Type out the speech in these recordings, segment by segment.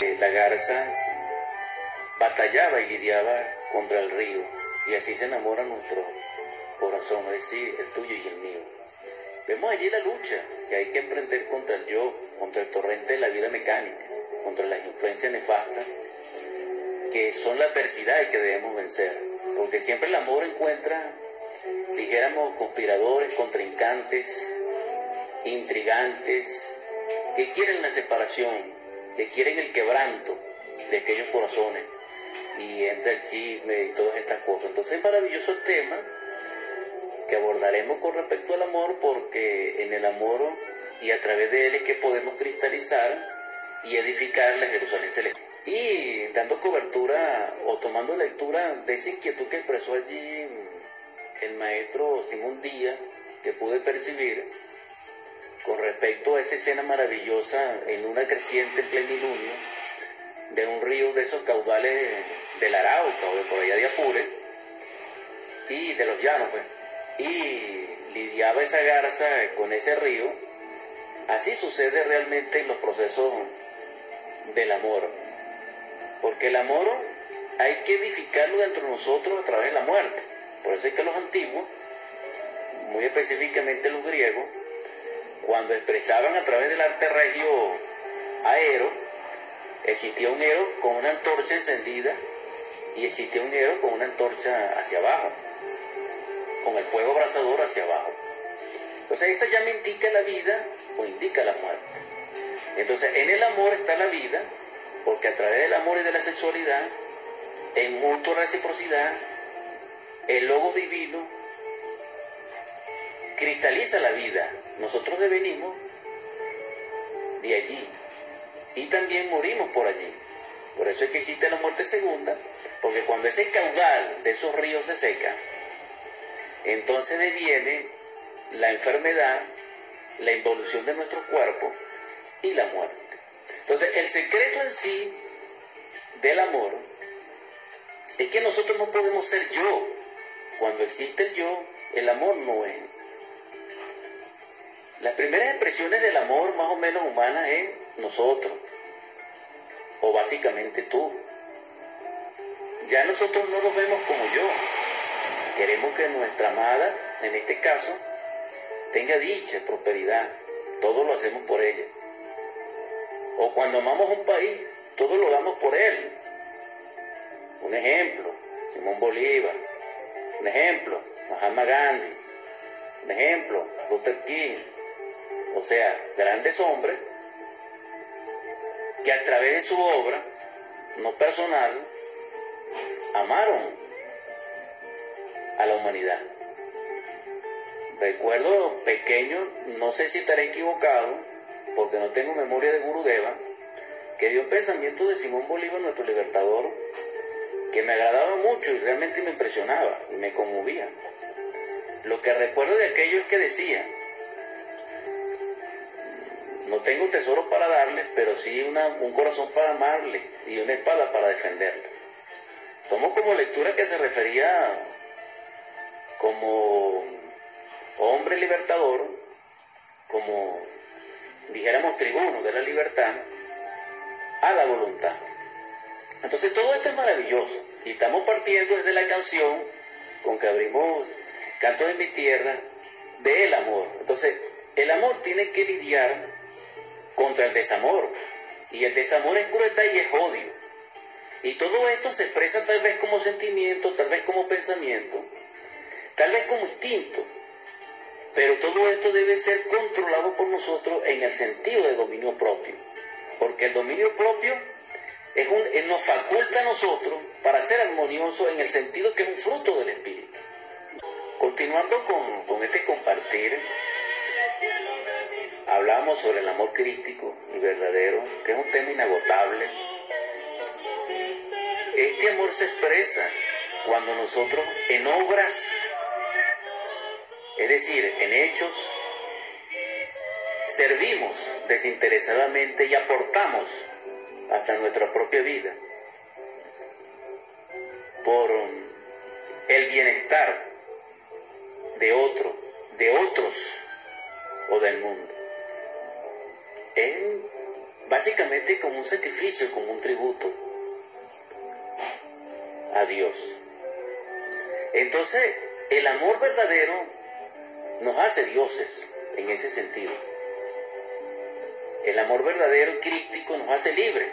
La garza batallaba y lidiaba contra el río y así se enamora nuestro corazón, es decir, el tuyo y el mío. Vemos allí la lucha que hay que emprender contra el yo, contra el torrente de la vida mecánica, contra las influencias nefastas que son la adversidad y que debemos vencer. Porque siempre el amor encuentra, dijéramos, conspiradores, contrincantes, intrigantes, que quieren la separación, que quieren el quebranto de aquellos corazones. Y entra el chisme y todas estas cosas. Entonces es maravilloso el tema que abordaremos con respecto al amor porque en el amor y a través de él es que podemos cristalizar y edificar la Jerusalén celestial. Y dando cobertura o tomando lectura de esa inquietud que expresó allí el maestro Simón Díaz, que pude percibir con respecto a esa escena maravillosa en una creciente plenilunio de un río de esos caudales del Arauca o de por allá de Apure y de los llanos, pues. Y lidiaba esa garza con ese río. Así sucede realmente en los procesos del amor. Porque el amor hay que edificarlo dentro de nosotros a través de la muerte. Por eso es que los antiguos, muy específicamente los griegos, cuando expresaban a través del arte regio aero, existía un ero con una antorcha encendida y existía un ero con una antorcha hacia abajo, con el fuego abrasador hacia abajo. Entonces esa llama indica la vida o indica la muerte. Entonces en el amor está la vida, porque a través del amor y de la sexualidad, en mutua reciprocidad, el logo divino cristaliza la vida. Nosotros devenimos de allí y también morimos por allí. Por eso es que existe la muerte segunda, porque cuando ese caudal de esos ríos se seca, entonces deviene la enfermedad, la involución de nuestro cuerpo y la muerte. Entonces, el secreto en sí del amor es que nosotros no podemos ser yo. Cuando existe el yo, el amor no es. Las primeras expresiones del amor más o menos humanas es nosotros, o básicamente tú. Ya nosotros no nos vemos como yo. Queremos que nuestra amada, en este caso, tenga dicha, prosperidad. Todo lo hacemos por ella. O cuando amamos un país, todo lo damos por él. Un ejemplo, Simón Bolívar. Un ejemplo, Mahatma Gandhi. Un ejemplo, Luther King. O sea, grandes hombres que a través de su obra, no personal, amaron a la humanidad. Recuerdo pequeño, no sé si estaré equivocado, porque no tengo memoria de Gurudeva, que dio un pensamiento de Simón Bolívar, nuestro libertador, que me agradaba mucho y realmente me impresionaba y me conmovía. Lo que recuerdo de aquello es que decía, no tengo tesoro para darles, pero sí un corazón para amarle y una espada para defenderle. Tomo como lectura que se refería como hombre libertador, como dijéramos tribuno de la libertad, a la voluntad. Entonces todo esto es maravilloso y estamos partiendo desde la canción con que abrimos Canto de mi tierra del amor. Entonces el amor tiene que lidiar contra el desamor y el desamor es crueldad y es odio. Y todo esto se expresa tal vez como sentimiento, tal vez como pensamiento, tal vez como instinto, pero todo esto debe ser controlado por nosotros en el sentido de dominio propio, porque el dominio propio es un, eh, nos faculta a nosotros para ser armonioso en el sentido que es un fruto del Espíritu. Continuando con, con este compartir, hablamos sobre el amor crístico y verdadero, que es un tema inagotable. Este amor se expresa cuando nosotros en obras es decir, en hechos, servimos desinteresadamente y aportamos hasta nuestra propia vida por el bienestar de otro, de otros o del mundo. Es básicamente como un sacrificio, como un tributo a Dios. Entonces, el amor verdadero nos hace dioses en ese sentido. El amor verdadero y crístico nos hace libres.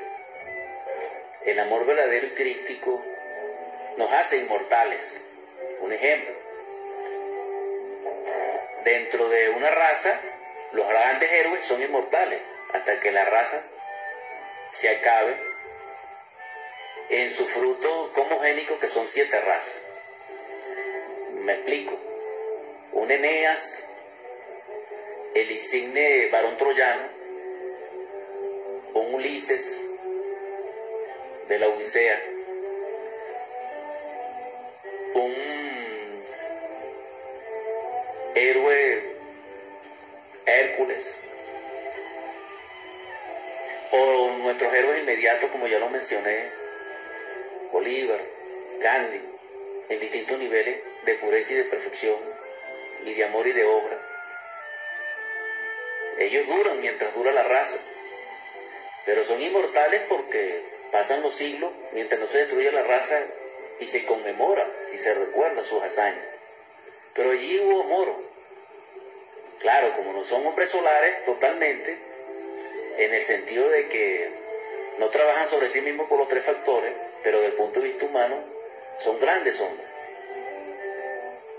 El amor verdadero y crístico nos hace inmortales. Un ejemplo. Dentro de una raza, los grandes héroes son inmortales hasta que la raza se acabe en su fruto homogénico que son siete razas. Me explico. Un Eneas, el insigne varón troyano, un Ulises de la Odisea, héroes como ya lo mencioné, Bolívar, Gandhi, en distintos niveles de pureza y de perfección, y de amor y de obra. Ellos duran mientras dura la raza, pero son inmortales porque pasan los siglos mientras no se destruye la raza y se conmemora y se recuerda sus hazañas. Pero allí hubo amor. Claro, como no son hombres solares totalmente, en el sentido de que no trabajan sobre sí mismos con los tres factores, pero desde el punto de vista humano son grandes hombres.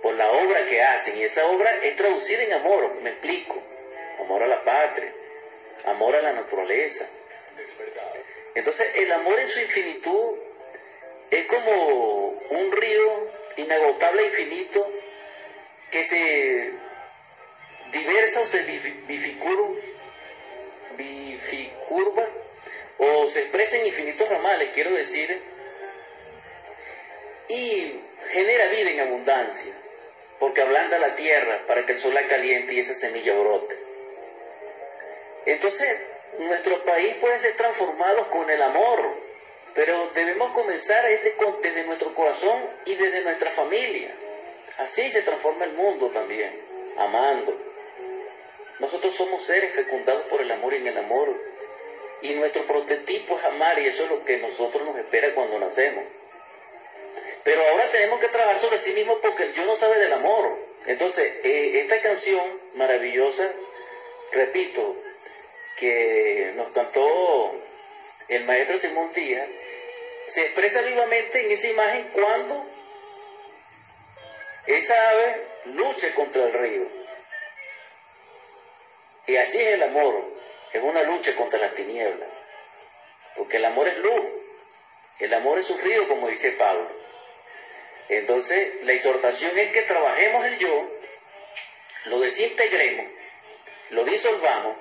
Por la obra que hacen, y esa obra es traducida en amor, me explico. Amor a la patria, amor a la naturaleza. Entonces el amor en su infinitud es como un río inagotable e infinito que se diversa o se bifurca o se expresa en infinitos ramales, quiero decir, y genera vida en abundancia, porque ablanda la tierra para que el sol la caliente y esa semilla brote. Entonces, nuestro país puede ser transformado con el amor, pero debemos comenzar desde, nuestro corazón y desde nuestra familia. Así se transforma el mundo también, amando. Nosotros somos seres fecundados por el amor y en el amor. Y nuestro prototipo es amar y eso es lo que nosotros nos espera cuando nacemos. Pero ahora tenemos que trabajar sobre sí mismo porque el yo no sabe del amor. Entonces, eh, esta canción maravillosa, repito, que nos cantó el maestro Simón Díaz, se expresa vivamente en esa imagen cuando esa ave lucha contra el río. Y así es el amor, es una lucha contra las tinieblas, porque el amor es luz, el amor es sufrido, como dice Pablo. Entonces, la exhortación es que trabajemos el yo, lo desintegremos, lo disolvamos,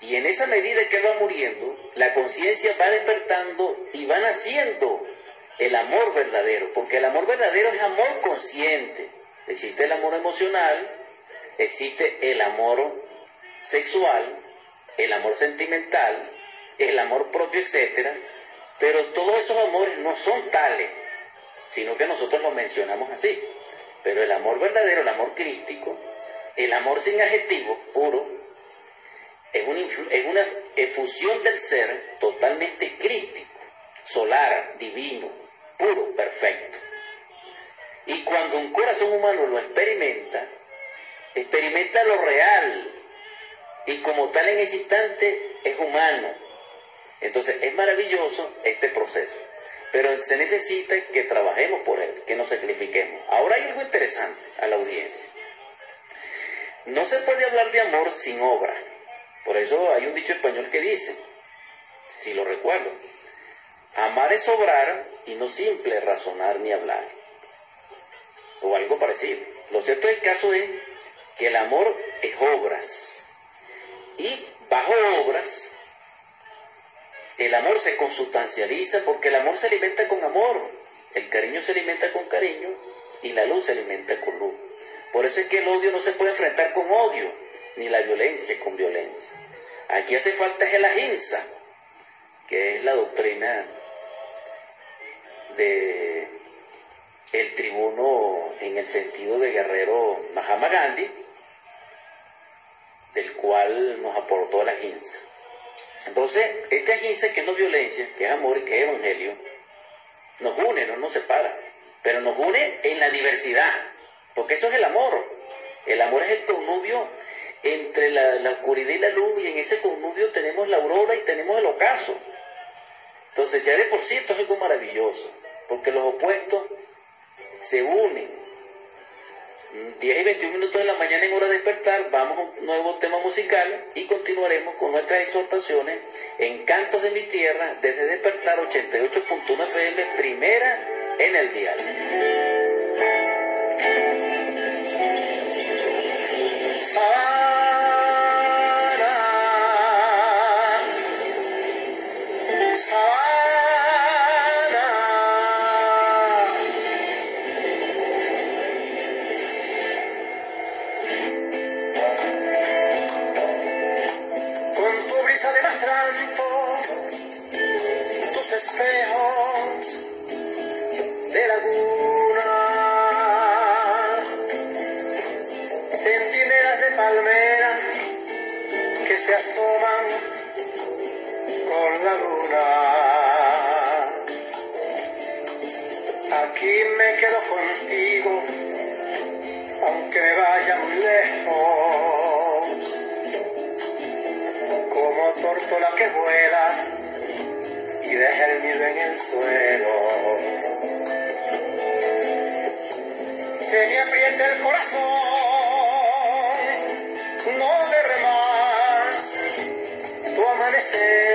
y en esa medida que va muriendo, la conciencia va despertando y va naciendo el amor verdadero, porque el amor verdadero es amor consciente. Existe el amor emocional, existe el amor sexual, el amor sentimental, el amor propio, etc. Pero todos esos amores no son tales, sino que nosotros los mencionamos así. Pero el amor verdadero, el amor crístico, el amor sin adjetivo, puro, es una, es una efusión del ser totalmente crístico, solar, divino, puro, perfecto. Y cuando un corazón humano lo experimenta, experimenta lo real y como tal en ese instante es humano. Entonces es maravilloso este proceso, pero se necesita que trabajemos por él, que nos sacrifiquemos. Ahora hay algo interesante a la audiencia. No se puede hablar de amor sin obra. Por eso hay un dicho español que dice, si lo recuerdo, amar es obrar y no simple razonar ni hablar. O algo parecido. Lo cierto del caso es que el amor es obras. Y bajo obras, el amor se consustancializa porque el amor se alimenta con amor, el cariño se alimenta con cariño y la luz se alimenta con luz. Por eso es que el odio no se puede enfrentar con odio, ni la violencia con violencia. Aquí hace falta el ahimsa, que es la doctrina de el tribuno en el sentido de guerrero Mahatma Gandhi, cual nos aportó la ahimsa. Entonces, este agince que no violencia, que es amor y que es evangelio, nos une, no nos separa, pero nos une en la diversidad, porque eso es el amor. El amor es el connubio entre la, oscuridad y la luz, y en ese connubio tenemos la aurora y tenemos el ocaso. Entonces, ya de por sí esto es algo maravilloso, porque los opuestos se unen 10 y 21 minutos de la mañana en hora de despertar, vamos a un nuevo tema musical y continuaremos con nuestras exhortaciones en Cantos de mi Tierra desde despertar 88.1 FM, primera en el diario. me quedo contigo, aunque me vaya muy lejos. Como tórtola que vuela y deja el nido en el suelo. Se me aprieta el corazón, no derre más tu amanecer.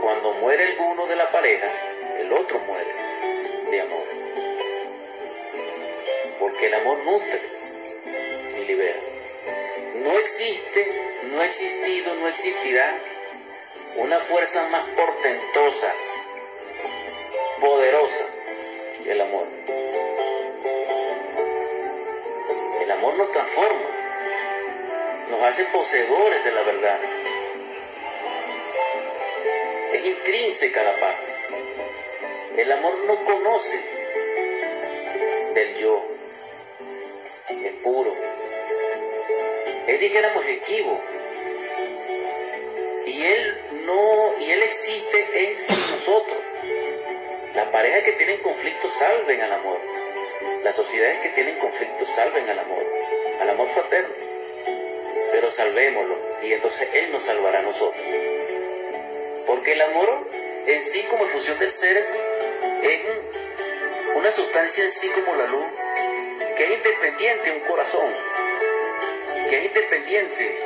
Cuando muere alguno de la pareja, el otro muere de amor. Porque el amor nutre y libera. No existe, no ha existido, no existirá una fuerza más portentosa, poderosa que el amor. Nos transforma, nos hace poseedores de la verdad intrínseca la paz. El amor no conoce del yo, es puro, es dijéramos equivo, y él no, y él existe en nosotros. Las parejas que tienen conflictos salven al amor. Las sociedades que tienen conflictos salven al amor, al amor fraterno. Pero salvémoslo y entonces Él nos salvará a nosotros. Porque el amor en sí como efusión del ser es una sustancia en sí como la luz, que es independiente a un corazón, que es independiente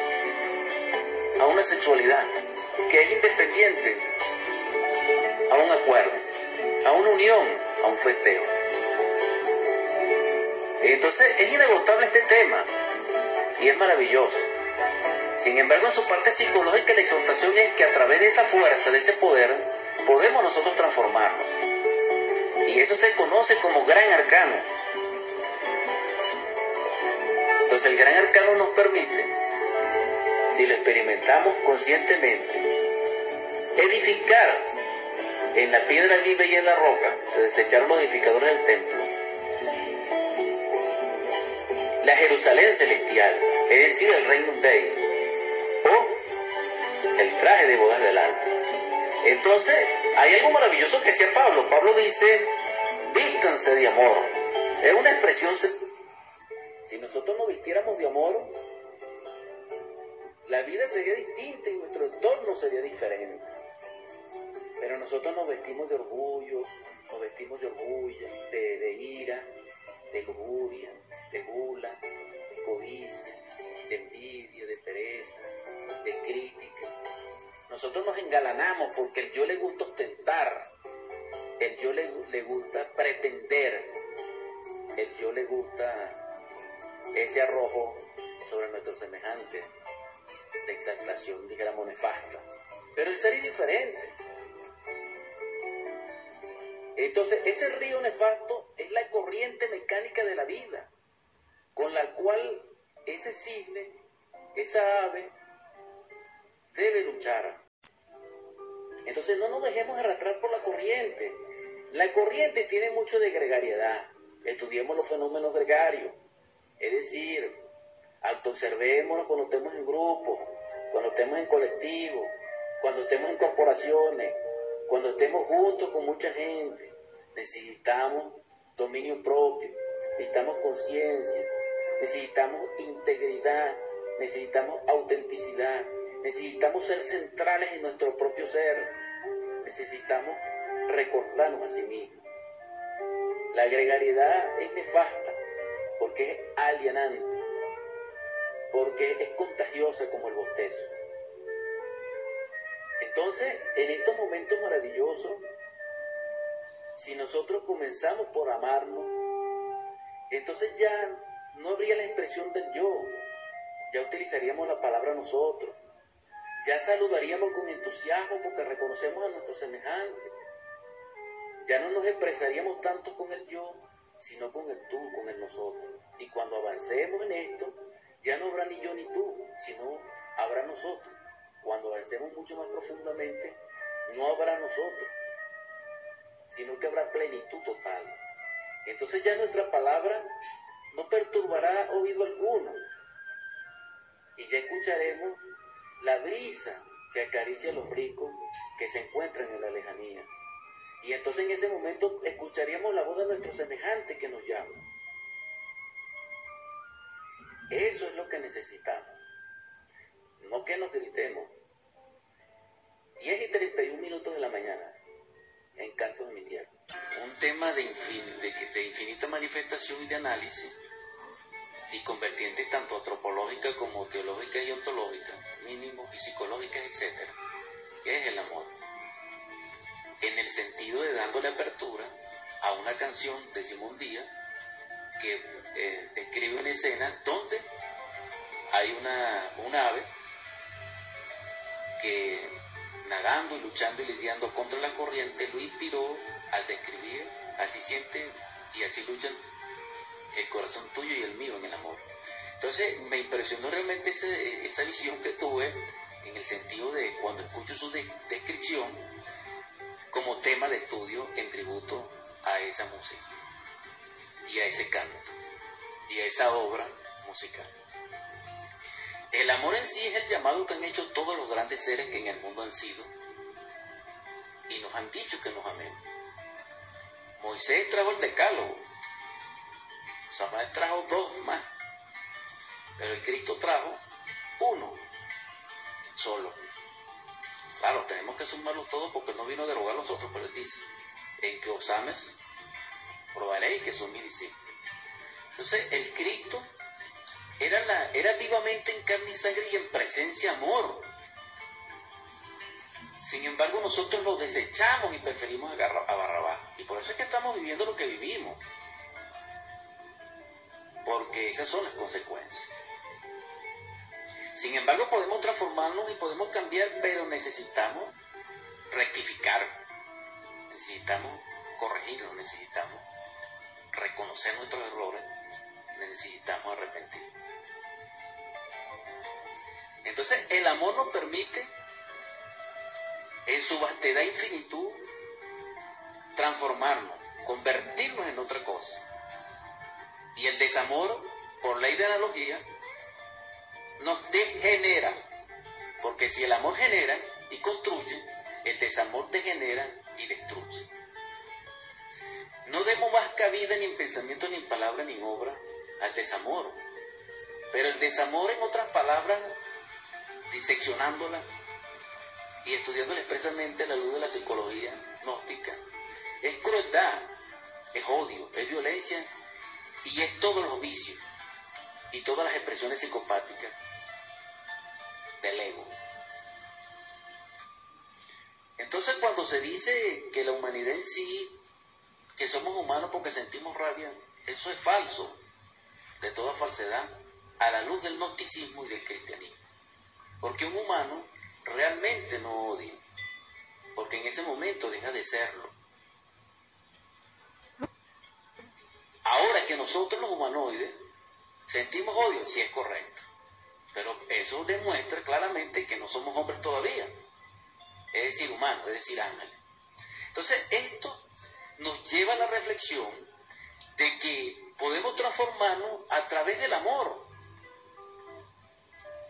a una sexualidad, que es independiente a un acuerdo, a una unión, a un festeo. Entonces es inagotable este tema y es maravilloso. Sin embargo, en su parte psicológica la exhortación es que a través de esa fuerza, de ese poder, podemos nosotros transformarnos. Y eso se conoce como gran arcano. Entonces el gran arcano nos permite, si lo experimentamos conscientemente, edificar en la piedra viva y en la roca, se los edificadores del templo, Jerusalén celestial, es decir, el reino de o el traje de bodas del alma. Entonces, hay algo maravilloso que decía Pablo. Pablo dice, vístanse de amor. Es una expresión. Si nosotros nos vistiéramos de amor, la vida sería distinta y nuestro entorno sería diferente. Pero nosotros nos vestimos de orgullo, nos vestimos de orgullo, de, de ira, de lujuria, de gula, de codicia, de envidia, de pereza, de crítica. Nosotros nos engalanamos porque el yo le gusta ostentar, el yo le, le gusta pretender, el yo le gusta ese arrojo sobre nuestros semejantes de exaltación, dijéramos, nefasta. Pero el ser es diferente. Entonces, ese río nefasto es la corriente mecánica de la vida, con la cual ese cisne, esa ave, debe luchar. Entonces, no nos dejemos arrastrar por la corriente. La corriente tiene mucho de gregariedad. Estudiemos los fenómenos gregarios. Es decir, autoobservémonos cuando estemos en grupo, cuando estemos en colectivo, cuando estemos en corporaciones, cuando estemos juntos con mucha gente. Necesitamos dominio propio, necesitamos conciencia, necesitamos integridad, necesitamos autenticidad, necesitamos ser centrales en nuestro propio ser, necesitamos recordarnos a sí mismos. La gregariedad es nefasta porque es alienante, porque es contagiosa como el bostezo. Entonces, en estos momentos maravillosos, si nosotros comenzamos por amarnos, entonces ya no habría la expresión del yo, ya utilizaríamos la palabra nosotros, ya saludaríamos con entusiasmo porque reconocemos a nuestros semejantes, ya no nos expresaríamos tanto con el yo, sino con el tú, con el nosotros. Y cuando avancemos en esto, ya no habrá ni yo ni tú, sino habrá nosotros. Cuando avancemos mucho más profundamente, no habrá nosotros, sino que habrá plenitud total. Entonces ya nuestra palabra no perturbará oído alguno. Y ya escucharemos la brisa que acaricia a los ricos que se encuentran en la lejanía. Y entonces en ese momento escucharíamos la voz de nuestro semejante que nos llama. Eso es lo que necesitamos. No que nos gritemos. 10 y 31 minutos de la mañana en Canto de mi Tierra. Un tema de, de, infinita manifestación y de análisis y con vertientes tanto antropológicas como teológicas y ontológicas, mínimos y psicológicas, etc. que es el amor. En el sentido de dándole apertura a una canción de Simón Díaz que eh, describe una escena donde hay una, un ave que nadando y luchando y lidiando contra la corriente, lo inspiró al describir, así siente y así luchan el corazón tuyo y el mío en el amor. Entonces me impresionó realmente esa visión que tuve en el sentido de cuando escucho su descripción, como tema de estudio en tributo a esa música y a ese canto y a esa obra musical. El amor en sí es el llamado que han hecho todos los grandes seres que en el mundo han sido y nos han dicho que nos amemos. Moisés trajo el decálogo, Samuel trajo dos más, pero el Cristo trajo uno solo. Claro, tenemos que sumarlo todo porque no vino a derogar los otros, pero él dice, en que os ames, probaréis que son mis discípulos. Entonces, el Cristo era, la, era vivamente en carne y sangre y en presencia amor. Sin embargo, nosotros lo desechamos y preferimos a Barrabás. Y por eso es que estamos viviendo lo que vivimos. Porque esas son las consecuencias. Sin embargo, podemos transformarnos y podemos cambiar, pero necesitamos rectificar. Necesitamos corregirnos, necesitamos reconocer nuestros errores, necesitamos arrepentir. Entonces, el amor nos permite, en su vastedad e infinitud, transformarnos, convertirnos en otra cosa. Y el desamor, por ley de analogía, nos degenera. Porque si el amor genera y construye, el desamor degenera y destruye. No demos más cabida ni en pensamiento, ni en palabra, ni en obra al desamor. Pero el desamor, en otras palabras, diseccionándola y estudiándola expresamente a la luz de la psicología gnóstica, es crueldad, es odio, es violencia y es todos los vicios y todas las expresiones psicopáticas del ego. Entonces cuando se dice que la humanidad en sí, que somos humanos porque sentimos rabia, eso es falso, de toda falsedad, a la luz del gnosticismo y del cristianismo. Porque un humano realmente no odia, porque en ese momento deja de serlo. Ahora que nosotros los humanoides sentimos odio, sí es correcto. Pero eso demuestra claramente que no somos hombres todavía. Es decir, humanos, es decir, ángeles. Entonces, esto nos lleva a la reflexión de que podemos transformarnos a través del amor.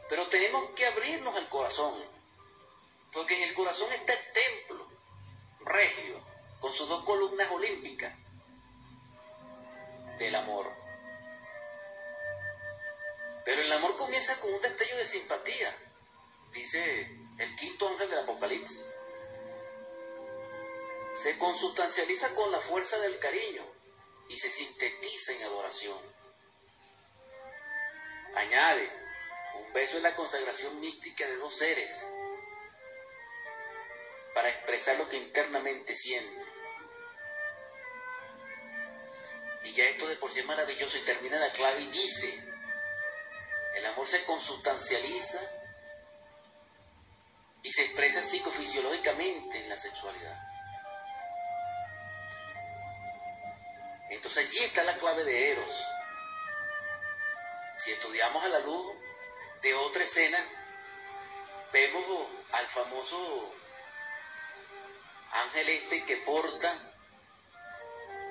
Pero tenemos que abrirnos al corazón. Porque en el corazón está el templo regio, con sus dos columnas olímpicas del amor. Pero el amor comienza con un destello de simpatía, dice el quinto ángel del Apocalipsis. Se consustancializa con la fuerza del cariño y se sintetiza en adoración. Añade, un beso es la consagración mística de dos seres para expresar lo que internamente siente. Y ya esto de por sí es maravilloso y termina la clave y dice, el amor se consustancializa y se expresa psicofisiológicamente en la sexualidad. Entonces allí está la clave de Eros. Si estudiamos a la luz de otra escena, vemos al famoso ángel este que porta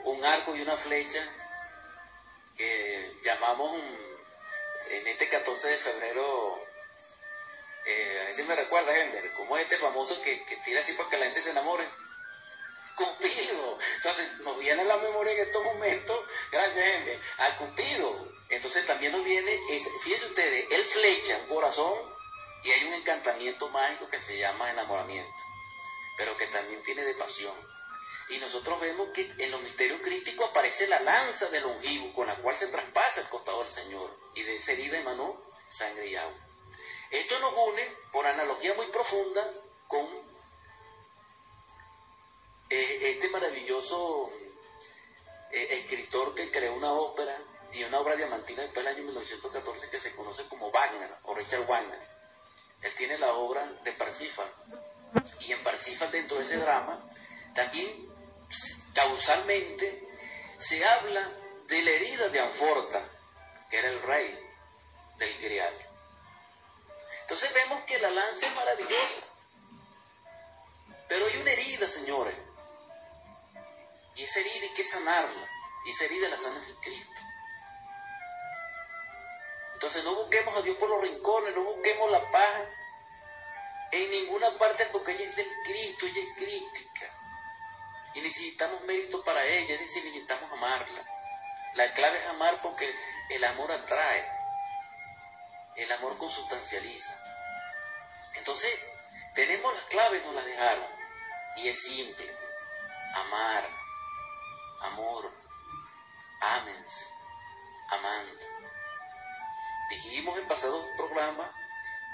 un arco y una flecha que llamamos en este 14 de febrero, eh, a veces me recuerda, Gender, como es este famoso que, tira así para que la gente se enamore. Cupido. Entonces nos viene a la memoria en estos momentos, gracias gente, a Cupido. Entonces también nos viene, fíjense ustedes, él flecha un corazón y hay un encantamiento mágico que se llama enamoramiento, pero que también tiene de pasión. Y nosotros vemos que en los misterios críticos aparece la lanza del longivo con la cual se traspasa el costado del Señor. Y de esa herida emanó sangre y agua. Esto nos une por analogía muy profunda con este maravilloso eh, escritor que creó una ópera y una obra diamantina después del año 1914 que se conoce como Wagner o Richard Wagner. Él tiene la obra de Parsifal y en Parsifal dentro de ese drama también causalmente se habla de la herida de Anforta, que era el rey del Grial. Entonces vemos que la lanza es maravillosa. Pero hay una herida, señores. Y esa herida hay que sanarla. Y esa herida la sana en Cristo. Entonces no busquemos a Dios por los rincones, no busquemos la paz en ninguna parte porque ella es del Cristo, ella es crítica. Y necesitamos mérito para ella, es decir, necesitamos amarla. La clave es amar porque el amor atrae, el amor consustancializa. Entonces, tenemos las claves, nos las dejaron. Y es simple, amar, amor, ámense, amando. Dijimos en pasados programas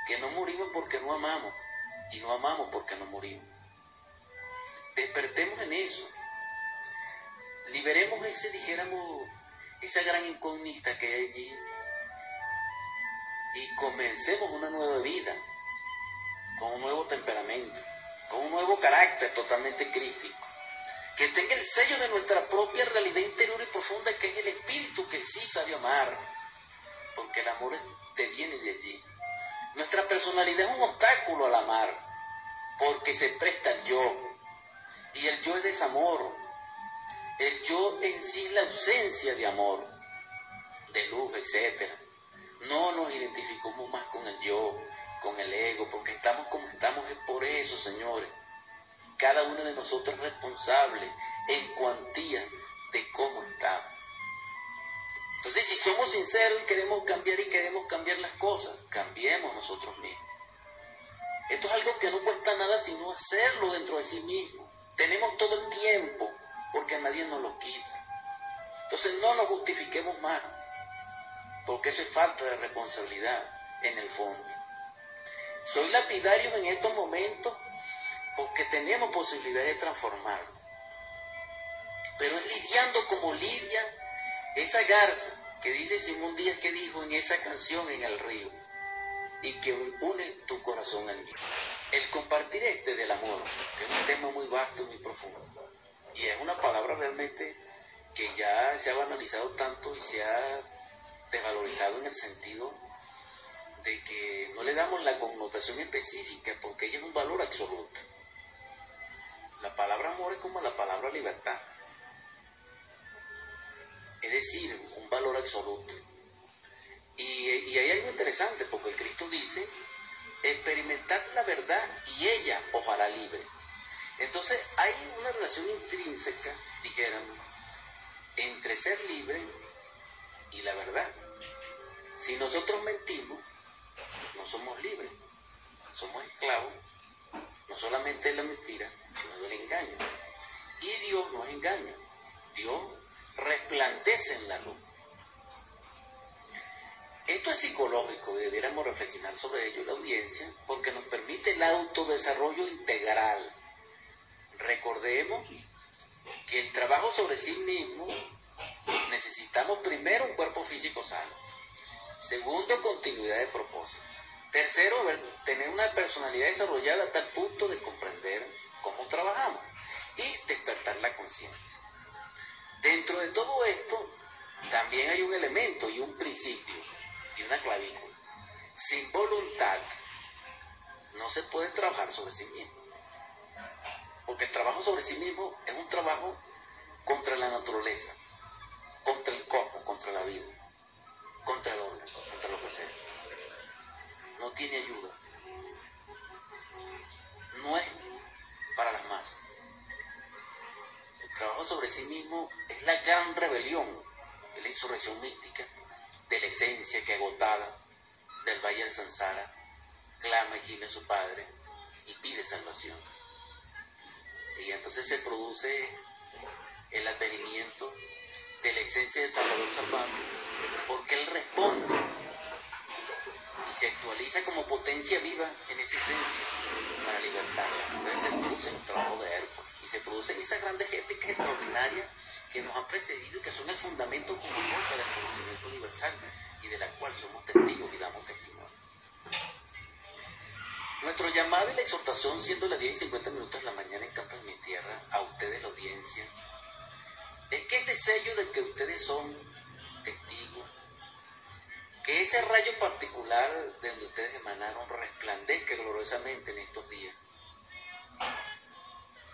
que no morimos porque no amamos y no amamos porque no morimos. Despertemos en eso. Liberemos ese, dijéramos, esa gran incógnita que hay allí y comencemos una nueva vida con un nuevo temperamento, con un nuevo carácter totalmente crístico, que tenga el sello de nuestra propia realidad interior y profunda, que es el espíritu que sí sabe amar, porque el amor te viene de allí. Nuestra personalidad es un obstáculo al amar, porque se presta el yo, y el yo es desamor. El yo en sí es la ausencia de amor, de luz, etc. No nos identificamos más con el yo, con el ego, porque estamos como estamos, es por eso, señores. Cada uno de nosotros es responsable en cuantía de cómo estamos. Entonces, si somos sinceros y queremos cambiar y queremos cambiar las cosas, cambiemos nosotros mismos. Esto es algo que no cuesta nada sino hacerlo dentro de sí mismo. Tenemos todo el tiempo porque nadie nos lo quita. Entonces no nos justifiquemos más, porque eso es falta de responsabilidad en el fondo. Soy lapidario en estos momentos porque tenemos posibilidad de transformarlo. Pero es lidiando como lidia esa garza que dice Simón Díaz que dijo en esa canción en el río y que une tu corazón al mío. El compartir este del amor, que es un tema muy vasto y muy profundo, y es una palabra realmente que ya se ha banalizado tanto y se ha desvalorizado en el sentido de que no le damos la connotación específica porque ella es un valor absoluto. La palabra amor es como la palabra libertad. Es decir, un valor absoluto. Y, hay algo interesante porque el Cristo dice, experimentar la verdad y ella os hará libre. Entonces hay una relación intrínseca, dijéramos, entre ser libre y la verdad. Si nosotros mentimos, no somos libres, somos esclavos, no solamente de la mentira, sino del engaño. Y Dios no es engaño, Dios resplandece en la luz. Esto es psicológico, debiéramos reflexionar sobre ello la audiencia, porque nos permite el autodesarrollo integral. Recordemos que el trabajo sobre sí mismo necesitamos primero un cuerpo físico sano, segundo continuidad de propósito, tercero tener una personalidad desarrollada a tal punto de comprender cómo trabajamos y despertar la conciencia. Dentro de todo esto también hay un elemento y un principio y una clavícula. Sin voluntad no se puede trabajar sobre sí mismo. Porque el trabajo sobre sí mismo es un trabajo contra la naturaleza, contra el cosmos, contra la vida, contra el hombre, contra lo que sea. No tiene ayuda. No es para las masas. El trabajo sobre sí mismo es la gran rebelión, es la insurrección mística de la esencia que agotada del valle del Sansara clama y gime a su Padre y pide salvación. Y entonces se produce el advenimiento de la esencia de Salvador Salvador, porque Él responde se actualiza como potencia viva en esa esencia para libertarla. Entonces se produce el trabajo de Hércules y se producen esas grandes épicas extraordinarias que nos han precedido y que son el fundamento común del conocimiento universal y de la cual somos testigos y damos testimonio. Nuestro llamado y la exhortación, siendo las 10 y 50 minutos de la mañana en Cantas Mi Tierra, a ustedes la audiencia, es que ese sello de que ustedes son testigos, que ese rayo particular de donde ustedes emanaron resplandezca gloriosamente en estos días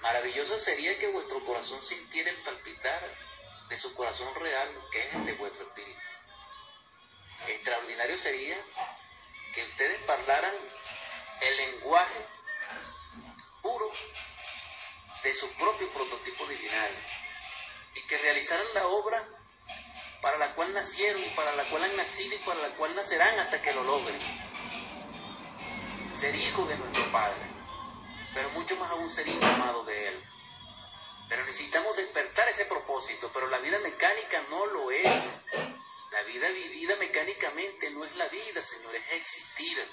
Maravilloso sería que vuestro corazón sintiera el palpitar de su corazón real, que es el de vuestro espíritu. Extraordinario sería que ustedes parlaran el lenguaje puro de su propio prototipo divinal y que realizaran la obra para la cual nacieron, para la cual han nacido y para la cual nacerán hasta que lo logren. Ser hijo de nuestro Padre, pero mucho más aún ser hijo amado de Él. Pero necesitamos despertar ese propósito, pero la vida mecánica no lo es. La vida vivida mecánicamente no es la vida, Señor, es existir.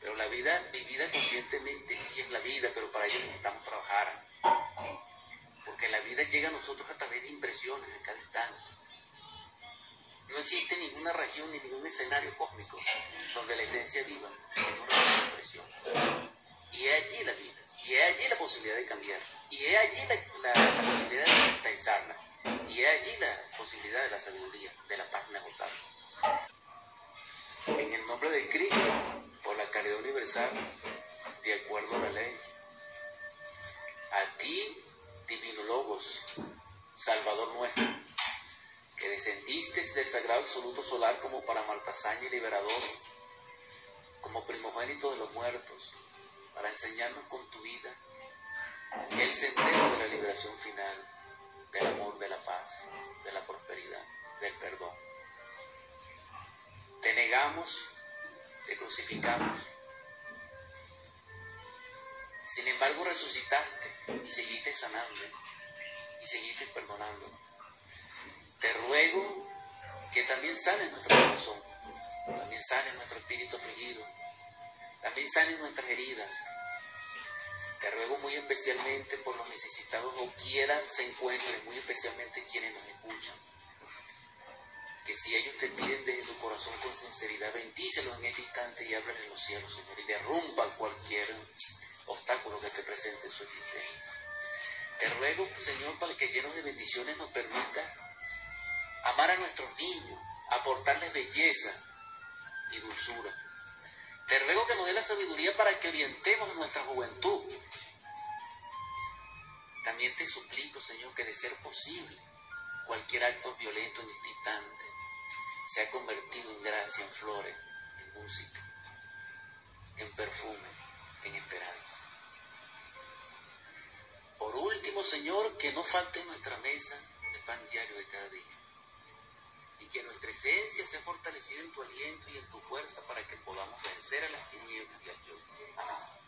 Pero la vida vivida conscientemente sí es la vida, pero para ello necesitamos trabajar. Porque la vida llega a nosotros a través de impresiones en cada instante. No existe ninguna región ni ningún escenario cósmico donde la esencia viva una impresión. Y es allí la vida, y es allí la posibilidad de cambiar, y es allí la, posibilidad de mentalizarla, y es allí la posibilidad de la sabiduría, de la paz inagotable. En el nombre de Cristo, por la caridad universal, de acuerdo a la ley, a ti divino Logos, Salvador nuestro, que descendiste del sagrado absoluto solar como para Martasaña y liberador, como primogénito de los muertos, para enseñarnos con tu vida el sendero de la liberación final, del amor, de la paz, de la prosperidad, del perdón. Te negamos, te crucificamos, sin embargo, resucitaste y seguiste sanando y seguiste perdonando. Te ruego que también sane nuestro corazón, también sane nuestro espíritu afligido, también sane nuestras heridas. Te ruego muy especialmente por los necesitados o quieran se encuentren, muy especialmente quienes nos escuchan. Que si ellos te piden desde su corazón con sinceridad, bendícelos en este instante y ábrele los cielos, Señor, y derrumba cualquier obstáculos que te presente su existencia. Te ruego, Señor, para que llenos de bendiciones nos permita amar a nuestros niños, aportarles belleza y dulzura. Te ruego que nos dé la sabiduría para que orientemos nuestra juventud. También te suplico, Señor, que de ser posible, cualquier acto violento en este sea convertido en gracia, en flores, en música, en perfume, en esperanza. Por último, Señor, que no falte en nuestra mesa el pan diario de cada día. Y que nuestra esencia sea fortalecida en tu aliento y en tu fuerza para que podamos vencer a las tinieblas y al yo. Amén.